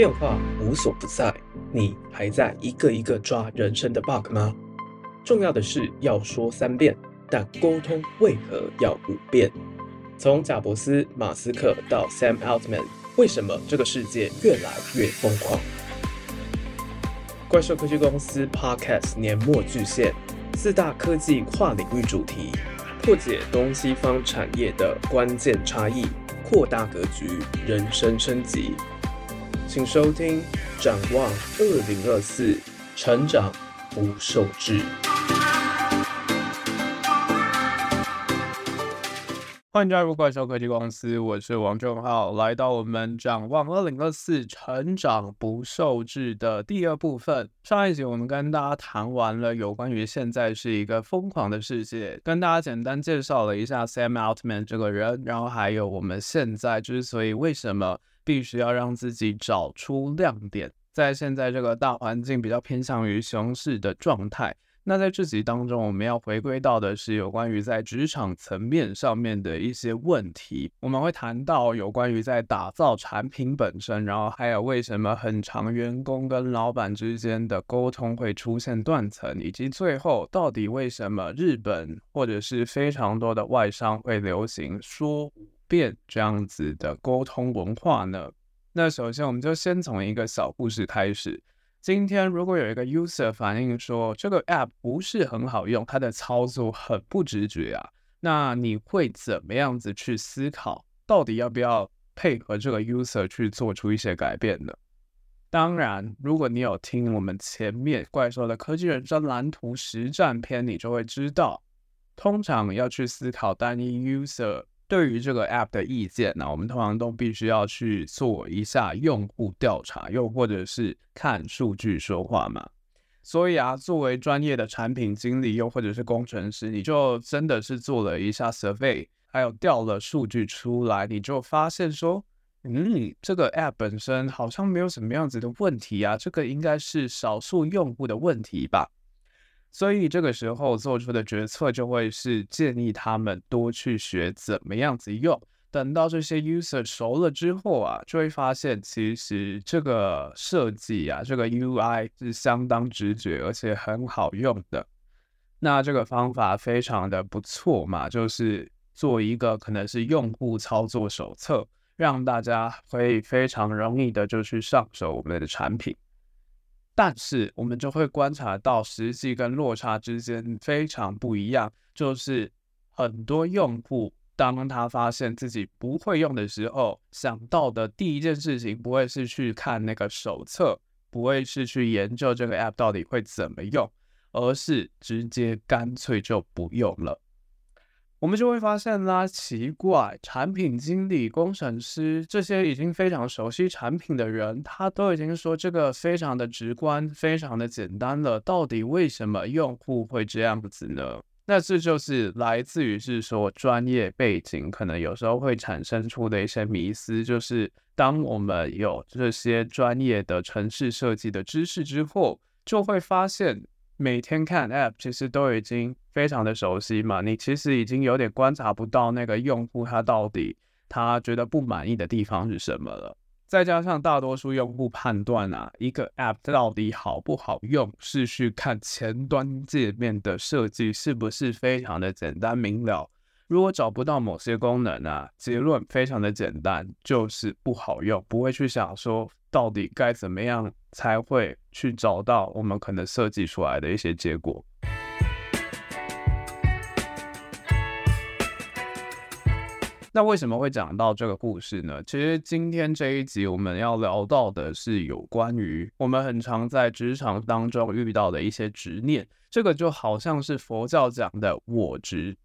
变化无所不在，你还在一个一个抓人生的 bug 吗？重要的是要说三遍，但沟通为何要五遍？从贾伯斯、马斯克到 Sam Altman，为什么这个世界越来越疯狂？怪兽科技公司 Podcast 年末巨献，四大科技跨领域主题，破解东西方产业的关键差异，扩大格局，人生升级。请收听《展望二零二四》，成长不受制。欢迎加入怪兽科技公司，我是王正浩，来到我们《展望二零二四》，成长不受制的第二部分。上一集我们跟大家谈完了有关于现在是一个疯狂的世界，跟大家简单介绍了一下 Sam Altman 这个人，然后还有我们现在之所以为什么。必须要让自己找出亮点，在现在这个大环境比较偏向于熊市的状态。那在这集当中，我们要回归到的是有关于在职场层面上面的一些问题。我们会谈到有关于在打造产品本身，然后还有为什么很长员工跟老板之间的沟通会出现断层，以及最后到底为什么日本或者是非常多的外商会流行说。变这样子的沟通文化呢？那首先我们就先从一个小故事开始。今天如果有一个 user 反映说这个 app 不是很好用，它的操作很不直觉啊，那你会怎么样子去思考，到底要不要配合这个 user 去做出一些改变呢？当然，如果你有听我们前面怪兽的科技人生蓝图实战篇，你就会知道，通常要去思考单一 user。对于这个 app 的意见呢，我们通常都必须要去做一下用户调查，又或者是看数据说话嘛。所以啊，作为专业的产品经理，又或者是工程师，你就真的是做了一下 survey，还有调了数据出来，你就发现说，嗯，这个 app 本身好像没有什么样子的问题啊，这个应该是少数用户的问题吧。所以这个时候做出的决策就会是建议他们多去学怎么样子用。等到这些 user 熟了之后啊，就会发现其实这个设计啊，这个 UI 是相当直觉而且很好用的。那这个方法非常的不错嘛，就是做一个可能是用户操作手册，让大家可以非常容易的就去上手我们的产品。但是我们就会观察到实际跟落差之间非常不一样，就是很多用户当他发现自己不会用的时候，想到的第一件事情不会是去看那个手册，不会是去研究这个 app 到底会怎么用，而是直接干脆就不用了。我们就会发现啦，奇怪，产品经理、工程师这些已经非常熟悉产品的人，他都已经说这个非常的直观、非常的简单了。到底为什么用户会这样子呢？那这就是来自于是说专业背景可能有时候会产生出的一些迷思，就是当我们有这些专业的城市设计的知识之后，就会发现。每天看 App，其实都已经非常的熟悉嘛，你其实已经有点观察不到那个用户他到底他觉得不满意的地方是什么了。再加上大多数用户判断啊，一个 App 到底好不好用，是去看前端界面的设计是不是非常的简单明了。如果找不到某些功能啊，结论非常的简单，就是不好用，不会去想说。到底该怎么样才会去找到我们可能设计出来的一些结果？那为什么会讲到这个故事呢？其实今天这一集我们要聊到的是有关于我们很常在职场当中遇到的一些执念。这个就好像是佛教讲的我执，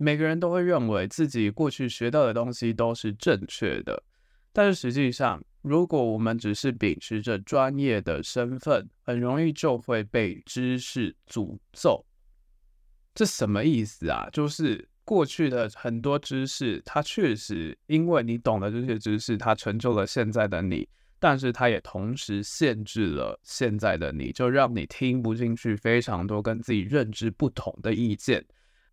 每个人都会认为自己过去学到的东西都是正确的，但是实际上。如果我们只是秉持着专业的身份，很容易就会被知识诅咒。这什么意思啊？就是过去的很多知识，它确实因为你懂了这些知识，它成就了现在的你，但是它也同时限制了现在的你，就让你听不进去非常多跟自己认知不同的意见，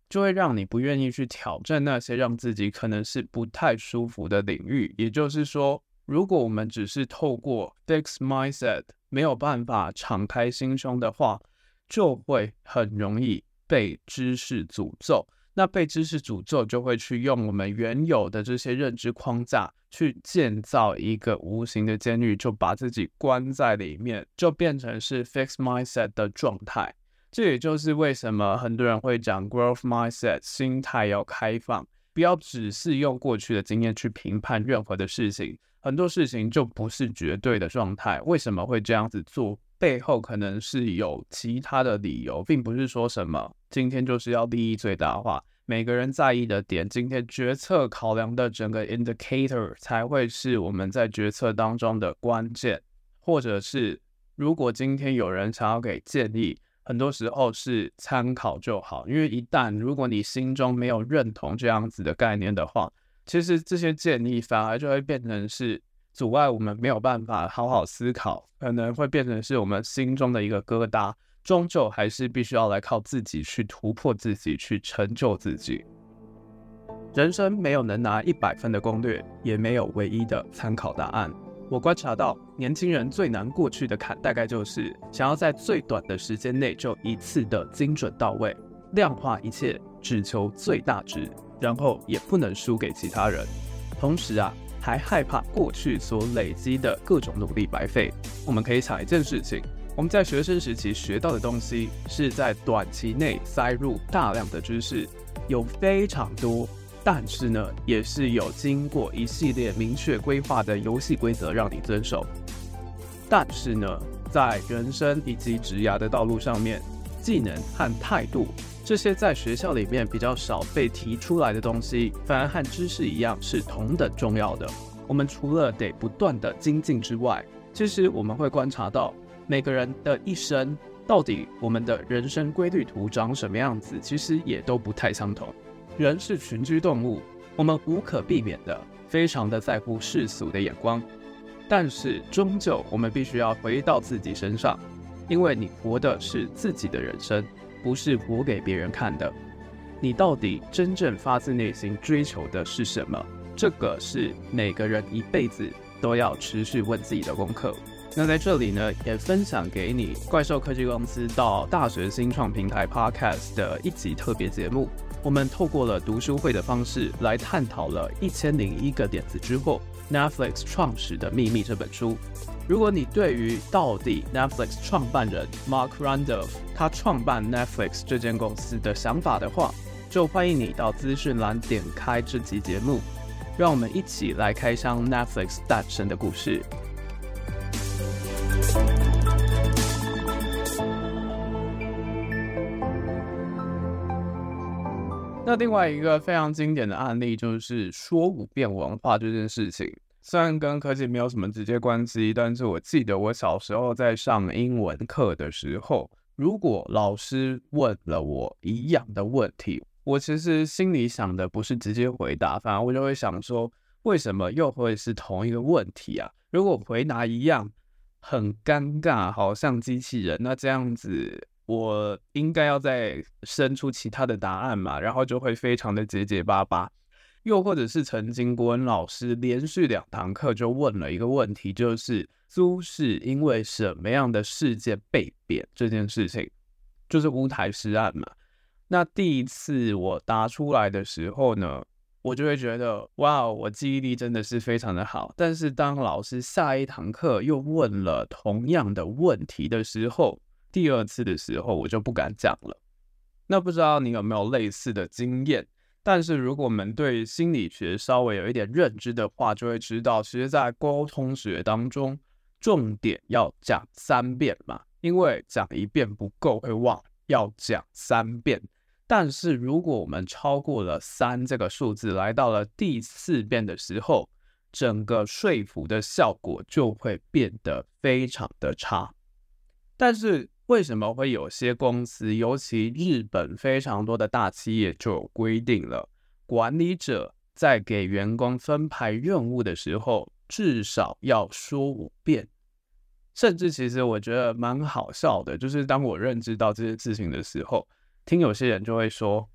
就会让你不愿意去挑战那些让自己可能是不太舒服的领域。也就是说。如果我们只是透过 fixed mindset 没有办法敞开心胸的话，就会很容易被知识诅咒。那被知识诅咒，就会去用我们原有的这些认知框架去建造一个无形的监狱，就把自己关在里面，就变成是 fixed mindset 的状态。这也就是为什么很多人会讲 growth mindset，心态要开放，不要只是用过去的经验去评判任何的事情，很多事情就不是绝对的状态。为什么会这样子做？背后可能是有其他的理由，并不是说什么今天就是要利益最大化。每个人在意的点，今天决策考量的整个 indicator 才会是我们在决策当中的关键，或者是如果今天有人想要给建议，很多时候是参考就好，因为一旦如果你心中没有认同这样子的概念的话，其实这些建议反而就会变成是阻碍我们没有办法好好思考，可能会变成是我们心中的一个疙瘩。终究还是必须要来靠自己去突破自己，去成就自己。人生没有能拿一百分的攻略，也没有唯一的参考答案。我观察到，年轻人最难过去的坎，大概就是想要在最短的时间内就一次的精准到位，量化一切，只求最大值，然后也不能输给其他人。同时啊，还害怕过去所累积的各种努力白费。我们可以想一件事情。我们在学生时期学到的东西，是在短期内塞入大量的知识，有非常多，但是呢，也是有经过一系列明确规划的游戏规则让你遵守。但是呢，在人生以及职涯的道路上面，技能和态度这些在学校里面比较少被提出来的东西，反而和知识一样是同等重要的。我们除了得不断的精进之外，其实我们会观察到。每个人的一生，到底我们的人生规律图长什么样子，其实也都不太相同。人是群居动物，我们无可避免的非常的在乎世俗的眼光，但是终究我们必须要回到自己身上，因为你活的是自己的人生，不是活给别人看的。你到底真正发自内心追求的是什么？这个是每个人一辈子都要持续问自己的功课。那在这里呢，也分享给你怪兽科技公司到大学新创平台 Podcast 的一集特别节目。我们透过了读书会的方式来探讨了《一千零一个点子之后》Netflix 创始的秘密这本书。如果你对于到底 Netflix 创办人 Mark Randolph 他创办 Netflix 这间公司的想法的话，就欢迎你到资讯栏点开这集节目，让我们一起来开箱 Netflix 诞生的故事。那另外一个非常经典的案例就是说五遍文化这件事情，虽然跟科技没有什么直接关系，但是我记得我小时候在上英文课的时候，如果老师问了我一样的问题，我其实心里想的不是直接回答，反而我就会想说，为什么又会是同一个问题啊？如果回答一样，很尴尬，好像机器人，那这样子。我应该要再生出其他的答案嘛，然后就会非常的结结巴巴。又或者是曾经国文老师连续两堂课就问了一个问题，就是苏轼因为什么样的事件被贬这件事情，就是乌台诗案嘛。那第一次我答出来的时候呢，我就会觉得哇，我记忆力真的是非常的好。但是当老师下一堂课又问了同样的问题的时候，第二次的时候，我就不敢讲了。那不知道你有没有类似的经验？但是如果我们对心理学稍微有一点认知的话，就会知道，其实，在沟通学当中，重点要讲三遍嘛，因为讲一遍不够会忘，要讲三遍。但是如果我们超过了三这个数字，来到了第四遍的时候，整个说服的效果就会变得非常的差。但是为什么会有些公司，尤其日本非常多的大企业就有规定了，管理者在给员工分派任务的时候，至少要说五遍。甚至其实我觉得蛮好笑的，就是当我认知到这件事情的时候，听有些人就会说，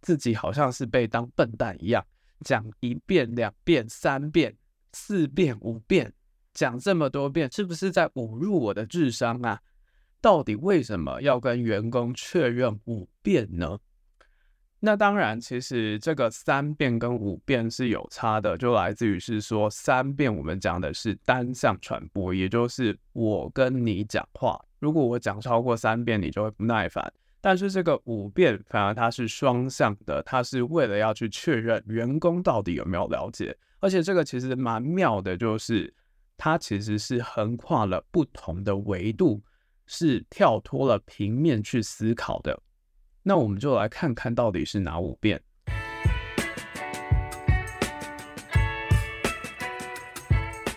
自己好像是被当笨蛋一样，讲一遍、两遍、三遍，四遍五遍，讲这么多遍，是不是在侮辱我的智商啊？到底为什么要跟员工确认五遍呢？那当然，其实这个三遍跟五遍是有差的，就来自于是说三遍我们讲的是单向传播，也就是我跟你讲话，如果我讲超过三遍，你就会不耐烦。但是这个五遍反而它是双向的，它是为了要去确认员工到底有没有了解，而且这个其实蛮妙的，就是它其实是横跨了不同的维度，是跳脱了平面去思考的。那我们就来看看到底是哪五遍。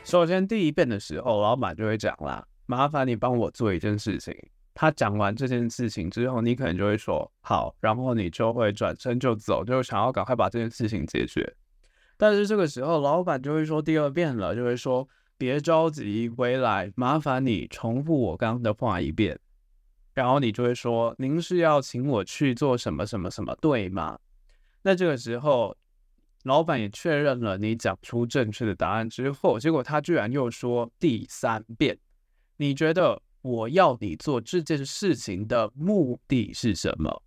首先，第一遍的时候，老板就会讲啦：“麻烦你帮我做一件事情。”他讲完这件事情之后，你可能就会说：“好。”然后你就会转身就走，就想要赶快把这件事情解决。但是这个时候，老板就会说第二遍了，就会说：“别着急，回来，麻烦你重复我刚刚的话一遍。”然后你就会说：“您是要请我去做什么什么什么，对吗？”那这个时候，老板也确认了你讲出正确的答案之后，结果他居然又说第三遍：“你觉得我要你做这件事情的目的是什么？”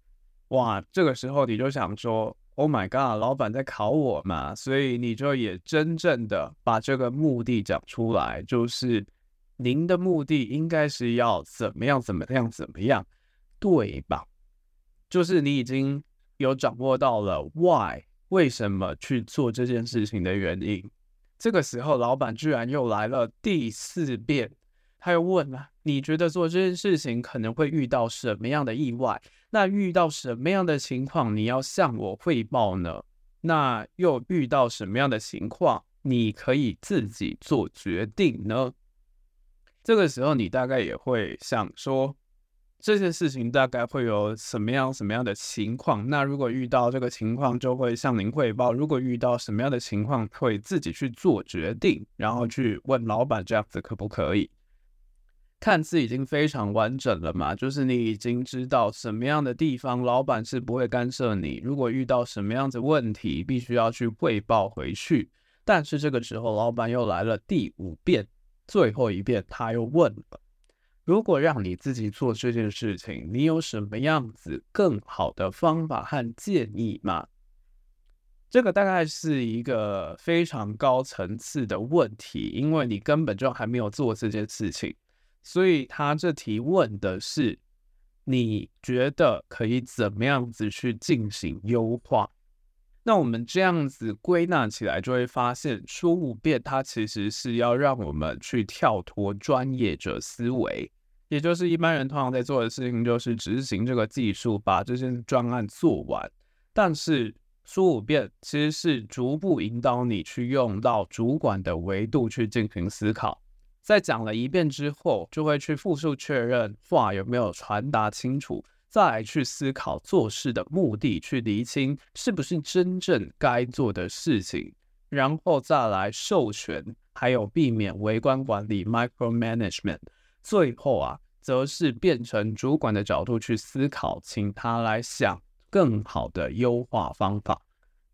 哇，这个时候你就想说：“Oh my god，老板在考我嘛？”所以你就也真正的把这个目的讲出来，就是。您的目的应该是要怎么样？怎么样？怎么样？对吧？就是你已经有掌握到了 why 为什么去做这件事情的原因。这个时候，老板居然又来了第四遍，他又问了：你觉得做这件事情可能会遇到什么样的意外？那遇到什么样的情况，你要向我汇报呢？那又遇到什么样的情况，你可以自己做决定呢？这个时候，你大概也会想说，这件事情大概会有什么样什么样的情况？那如果遇到这个情况，就会向您汇报；如果遇到什么样的情况，会自己去做决定，然后去问老板这样子可不可以？看似已经非常完整了嘛，就是你已经知道什么样的地方老板是不会干涉你。如果遇到什么样子问题，必须要去汇报回去。但是这个时候，老板又来了第五遍。最后一遍，他又问了：“如果让你自己做这件事情，你有什么样子更好的方法和建议吗？”这个大概是一个非常高层次的问题，因为你根本就还没有做这件事情，所以他这题问的是：你觉得可以怎么样子去进行优化？那我们这样子归纳起来，就会发现说五遍，它其实是要让我们去跳脱专业者思维，也就是一般人通常在做的事情，就是执行这个技术，把这些专案做完。但是说五遍其实是逐步引导你去用到主管的维度去进行思考，在讲了一遍之后，就会去复述确认话有没有传达清楚。再来去思考做事的目的，去厘清是不是真正该做的事情，然后再来授权，还有避免微观管理 （micromanagement）。最后啊，则是变成主管的角度去思考，请他来想更好的优化方法。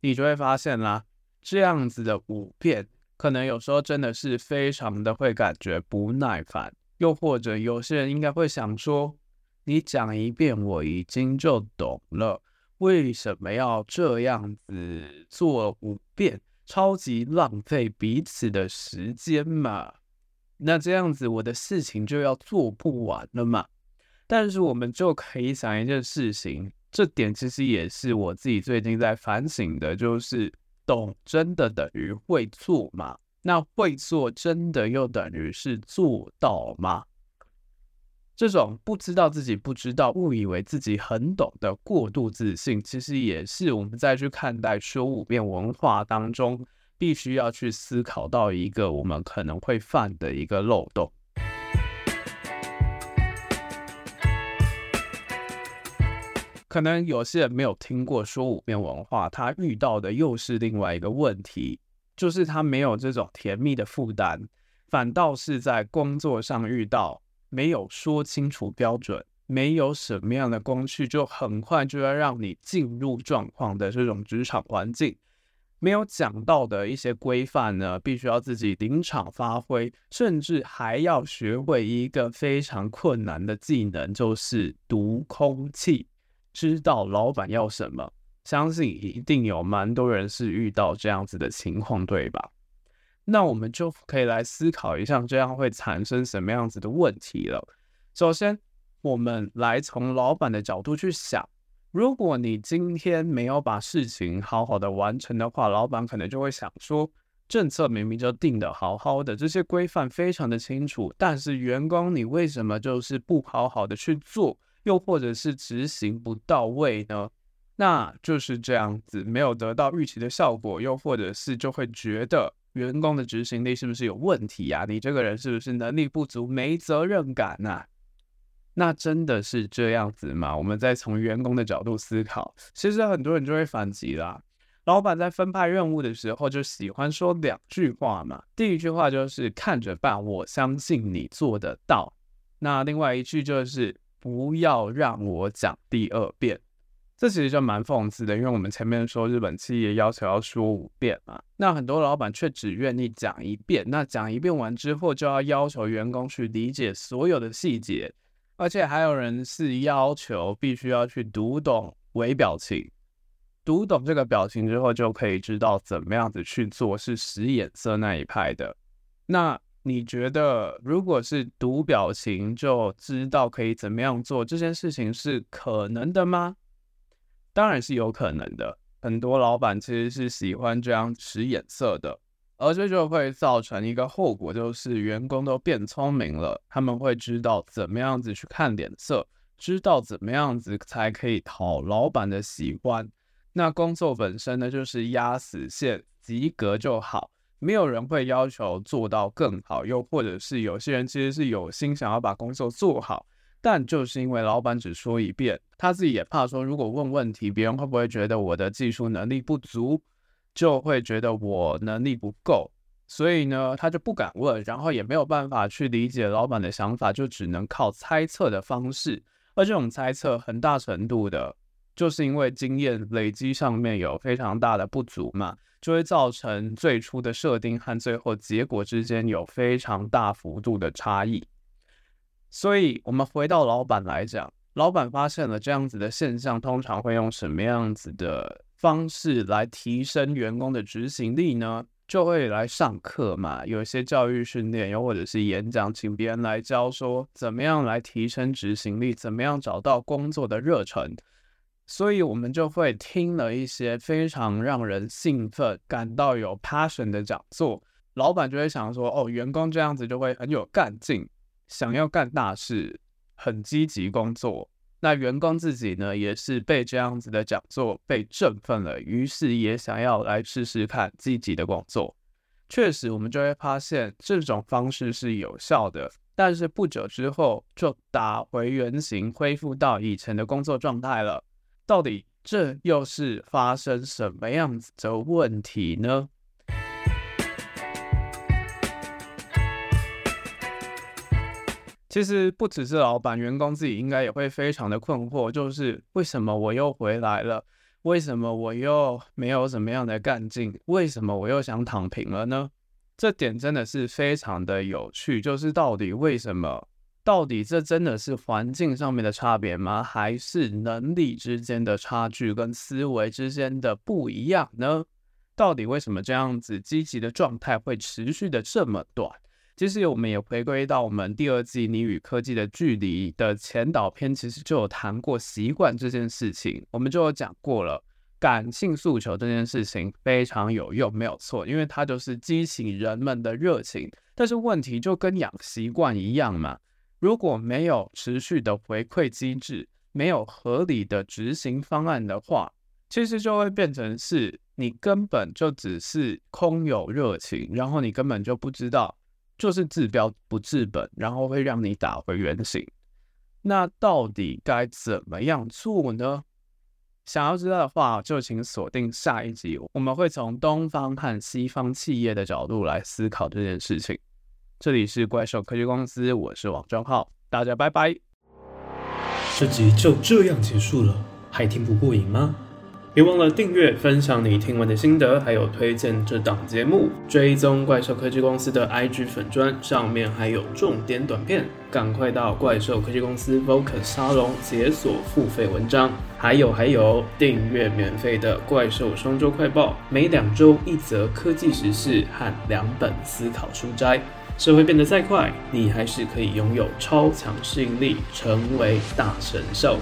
你就会发现啦，这样子的五遍，可能有时候真的是非常的会感觉不耐烦，又或者有些人应该会想说。你讲一遍，我已经就懂了。为什么要这样子做五遍？超级浪费彼此的时间嘛。那这样子，我的事情就要做不完了嘛。但是我们就可以想一件事情，这点其实也是我自己最近在反省的，就是懂真的等于会做吗？那会做真的又等于是做到吗？这种不知道自己不知道，误以为自己很懂的过度自信，其实也是我们再去看待说五遍文化当中，必须要去思考到一个我们可能会犯的一个漏洞。可能有些人没有听过说五遍文化，他遇到的又是另外一个问题，就是他没有这种甜蜜的负担，反倒是在工作上遇到。没有说清楚标准，没有什么样的工具，就很快就要让你进入状况的这种职场环境，没有讲到的一些规范呢，必须要自己临场发挥，甚至还要学会一个非常困难的技能，就是读空气，知道老板要什么。相信一定有蛮多人是遇到这样子的情况，对吧？那我们就可以来思考一下，这样会产生什么样子的问题了。首先，我们来从老板的角度去想。如果你今天没有把事情好好的完成的话，老板可能就会想说，政策明明就定得好好的，这些规范非常的清楚，但是员工你为什么就是不好好的去做，又或者是执行不到位呢？那就是这样子，没有得到预期的效果，又或者是就会觉得员工的执行力是不是有问题呀？你这个人是不是能力不足，没责任感呐？那真的是这样子吗？我们再从员工的角度思考，其实很多人就会反击啦。老板在分派任务的时候，就喜欢说两句话嘛。第一句话就是看着办，我相信你做得到。那另外一句就是不要让我讲第二遍。这其实就蛮讽刺的，因为我们前面说日本企业要求要说五遍嘛，那很多老板却只愿意讲一遍。那讲一遍完之后，就要要求员工去理解所有的细节。而且还有人是要求必须要去读懂微表情，读懂这个表情之后就可以知道怎么样子去做，是使眼色那一派的。那你觉得，如果是读表情就知道可以怎么样做，这件事情是可能的吗？当然是有可能的。很多老板其实是喜欢这样使眼色的。而这就会造成一个后果，就是员工都变聪明了，他们会知道怎么样子去看脸色，知道怎么样子才可以讨老板的喜欢。那工作本身呢，就是压死线，及格就好，没有人会要求做到更好。又或者是有些人其实是有心想要把工作做好，但就是因为老板只说一遍，他自己也怕说，如果问问题，别人会不会觉得我的技术能力不足？就会觉得我能力不够，所以呢，他就不敢问，然后也没有办法去理解老板的想法，就只能靠猜测的方式。而这种猜测很大程度的，就是因为经验累积上面有非常大的不足嘛，就会造成最初的设定和最后结果之间有非常大幅度的差异。所以，我们回到老板来讲，老板发现了这样子的现象，通常会用什么样子的方式来提升员工的执行力呢？就会来上课嘛，有一些教育训练，又或者是演讲，请别人来教说怎么样来提升执行力，怎么样找到工作的热忱。所以我们就会听了一些非常让人兴奋、感到有 passion 的讲座，老板就会想说：哦，员工这样子就会很有干劲，想要干大事，很积极工作。那员工自己呢，也是被这样子的讲座被振奋了，于是也想要来试试看积极的工作。确实，我们就会发现这种方式是有效的，但是不久之后就打回原形，恢复到以前的工作状态了。到底这又是发生什么样子的问题呢？其实不只是老板，员工自己应该也会非常的困惑，就是为什么我又回来了？为什么我又没有什么样的干劲？为什么我又想躺平了呢？这点真的是非常的有趣，就是到底为什么？到底这真的是环境上面的差别吗？还是能力之间的差距跟思维之间的不一样呢？到底为什么这样子积极的状态会持续的这么短？其实我们也回归到我们第二季《你与科技的距离》的前导篇，其实就有谈过习惯这件事情。我们就有讲过了，感性诉求这件事情非常有用，没有错，因为它就是激起人们的热情。但是问题就跟养习惯一样嘛，如果没有持续的回馈机制，没有合理的执行方案的话，其实就会变成是你根本就只是空有热情，然后你根本就不知道。就是治标不治本，然后会让你打回原形。那到底该怎么样做呢？想要知道的话，就请锁定下一集，我们会从东方和西方企业的角度来思考这件事情。这里是怪兽科技公司，我是王正浩，大家拜拜。这集就这样结束了，还听不过瘾吗？别忘了订阅、分享你听完的心得，还有推荐这档节目，追踪怪兽科技公司的 IG 粉砖，上面还有重点短片，赶快到怪兽科技公司 Vocus 沙龙解锁付费文章，还有还有订阅免费的怪兽双周快报，每两周一则科技时事和两本思考书斋。社会变得再快，你还是可以拥有超强适应力，成为大神兽。